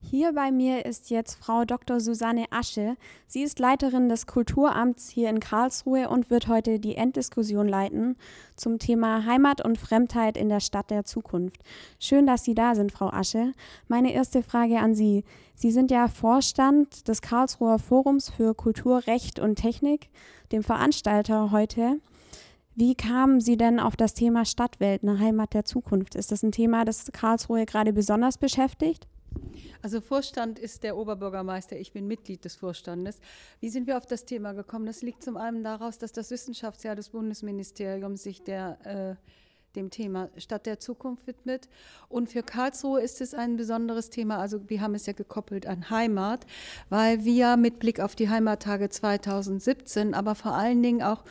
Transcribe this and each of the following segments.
Hier bei mir ist jetzt Frau Dr. Susanne Asche. Sie ist Leiterin des Kulturamts hier in Karlsruhe und wird heute die Enddiskussion leiten zum Thema Heimat und Fremdheit in der Stadt der Zukunft. Schön, dass Sie da sind, Frau Asche. Meine erste Frage an Sie. Sie sind ja Vorstand des Karlsruher Forums für Kultur, Recht und Technik, dem Veranstalter heute. Wie kamen Sie denn auf das Thema Stadtwelt, eine Heimat der Zukunft? Ist das ein Thema, das Karlsruhe gerade besonders beschäftigt? Also Vorstand ist der Oberbürgermeister, ich bin Mitglied des Vorstandes. Wie sind wir auf das Thema gekommen? Das liegt zum einen daraus, dass das Wissenschaftsjahr des Bundesministeriums sich der äh, dem Thema Stadt der Zukunft widmet. Und für Karlsruhe ist es ein besonderes Thema. Also wir haben es ja gekoppelt an Heimat, weil wir mit Blick auf die Heimattage 2017, aber vor allen Dingen auch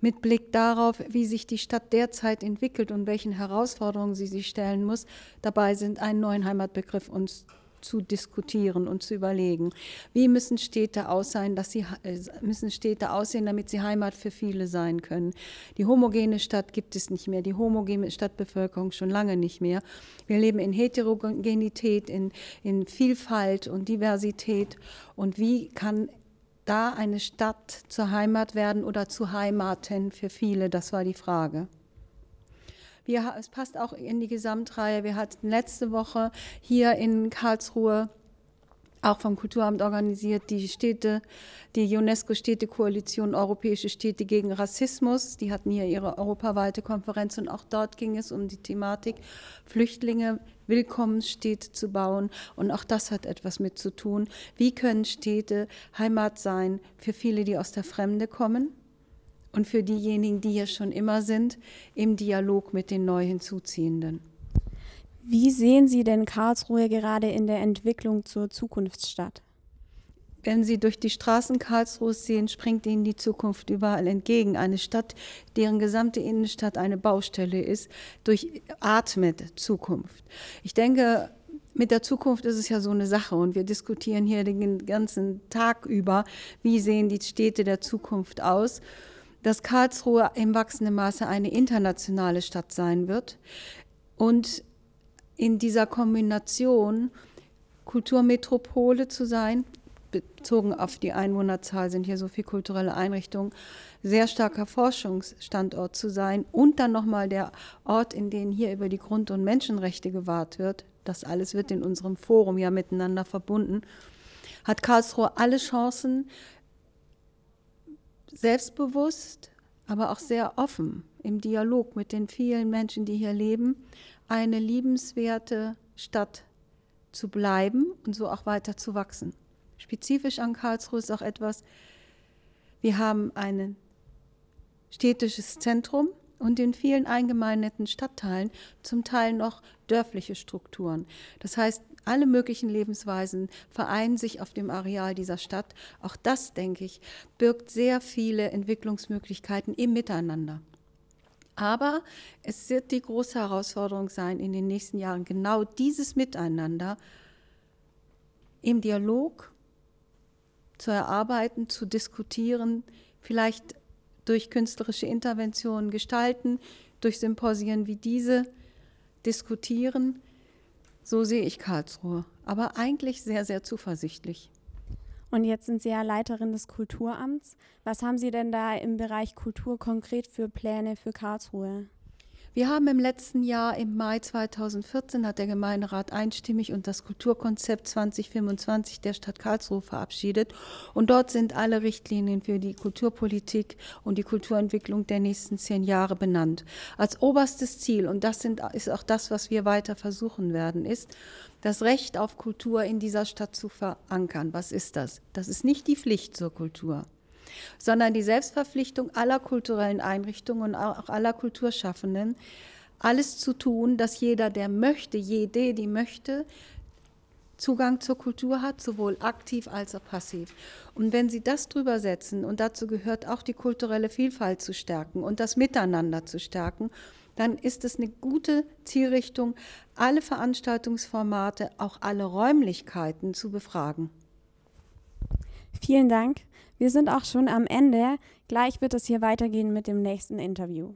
mit Blick darauf, wie sich die Stadt derzeit entwickelt und welchen Herausforderungen sie sich stellen muss, dabei sind, einen neuen Heimatbegriff uns zu diskutieren und zu überlegen. Wie müssen Städte aussehen, dass sie, äh, müssen Städte aussehen, damit sie Heimat für viele sein können? Die homogene Stadt gibt es nicht mehr, die homogene Stadtbevölkerung schon lange nicht mehr. Wir leben in Heterogenität, in, in Vielfalt und Diversität. Und wie kann da eine Stadt zur Heimat werden oder zu Heimaten für viele? Das war die Frage. Wir, es passt auch in die Gesamtreihe. Wir hatten letzte Woche hier in Karlsruhe auch vom Kulturamt organisiert, die Städte, die UNESCO-Städtekoalition Europäische Städte gegen Rassismus. Die hatten hier ihre europaweite Konferenz und auch dort ging es um die Thematik Flüchtlinge, Willkommensstädte zu bauen. Und auch das hat etwas mit zu tun. Wie können Städte Heimat sein für viele, die aus der Fremde kommen? Und für diejenigen, die hier schon immer sind, im Dialog mit den neu hinzuziehenden. Wie sehen Sie denn Karlsruhe gerade in der Entwicklung zur Zukunftsstadt? Wenn Sie durch die Straßen Karlsruhes sehen, springt Ihnen die Zukunft überall entgegen. Eine Stadt, deren gesamte Innenstadt eine Baustelle ist, durchatmet Zukunft. Ich denke, mit der Zukunft ist es ja so eine Sache und wir diskutieren hier den ganzen Tag über, wie sehen die Städte der Zukunft aus. Dass Karlsruhe im wachsenden Maße eine internationale Stadt sein wird und in dieser Kombination Kulturmetropole zu sein, bezogen auf die Einwohnerzahl sind hier so viele kulturelle Einrichtungen, sehr starker Forschungsstandort zu sein und dann nochmal der Ort, in dem hier über die Grund- und Menschenrechte gewahrt wird. Das alles wird in unserem Forum ja miteinander verbunden. Hat Karlsruhe alle Chancen, selbstbewusst, aber auch sehr offen im Dialog mit den vielen Menschen, die hier leben, eine liebenswerte Stadt zu bleiben und so auch weiter zu wachsen. Spezifisch an Karlsruhe ist auch etwas, wir haben ein städtisches Zentrum und in vielen eingemeindeten Stadtteilen zum Teil noch dörfliche Strukturen. Das heißt, alle möglichen Lebensweisen vereinen sich auf dem Areal dieser Stadt. Auch das, denke ich, birgt sehr viele Entwicklungsmöglichkeiten im Miteinander. Aber es wird die große Herausforderung sein, in den nächsten Jahren genau dieses Miteinander im Dialog zu erarbeiten, zu diskutieren, vielleicht durch künstlerische Interventionen gestalten, durch Symposien wie diese diskutieren. So sehe ich Karlsruhe, aber eigentlich sehr, sehr zuversichtlich. Und jetzt sind Sie ja Leiterin des Kulturamts. Was haben Sie denn da im Bereich Kultur konkret für Pläne für Karlsruhe? Wir haben im letzten Jahr, im Mai 2014, hat der Gemeinderat einstimmig und das Kulturkonzept 2025 der Stadt Karlsruhe verabschiedet. Und dort sind alle Richtlinien für die Kulturpolitik und die Kulturentwicklung der nächsten zehn Jahre benannt. Als oberstes Ziel, und das sind, ist auch das, was wir weiter versuchen werden, ist, das Recht auf Kultur in dieser Stadt zu verankern. Was ist das? Das ist nicht die Pflicht zur Kultur sondern die Selbstverpflichtung aller kulturellen Einrichtungen und auch aller Kulturschaffenden, alles zu tun, dass jeder, der möchte, jede, die möchte, Zugang zur Kultur hat, sowohl aktiv als auch passiv. Und wenn Sie das drüber setzen, und dazu gehört auch die kulturelle Vielfalt zu stärken und das Miteinander zu stärken, dann ist es eine gute Zielrichtung, alle Veranstaltungsformate, auch alle Räumlichkeiten zu befragen. Vielen Dank. Wir sind auch schon am Ende. Gleich wird es hier weitergehen mit dem nächsten Interview.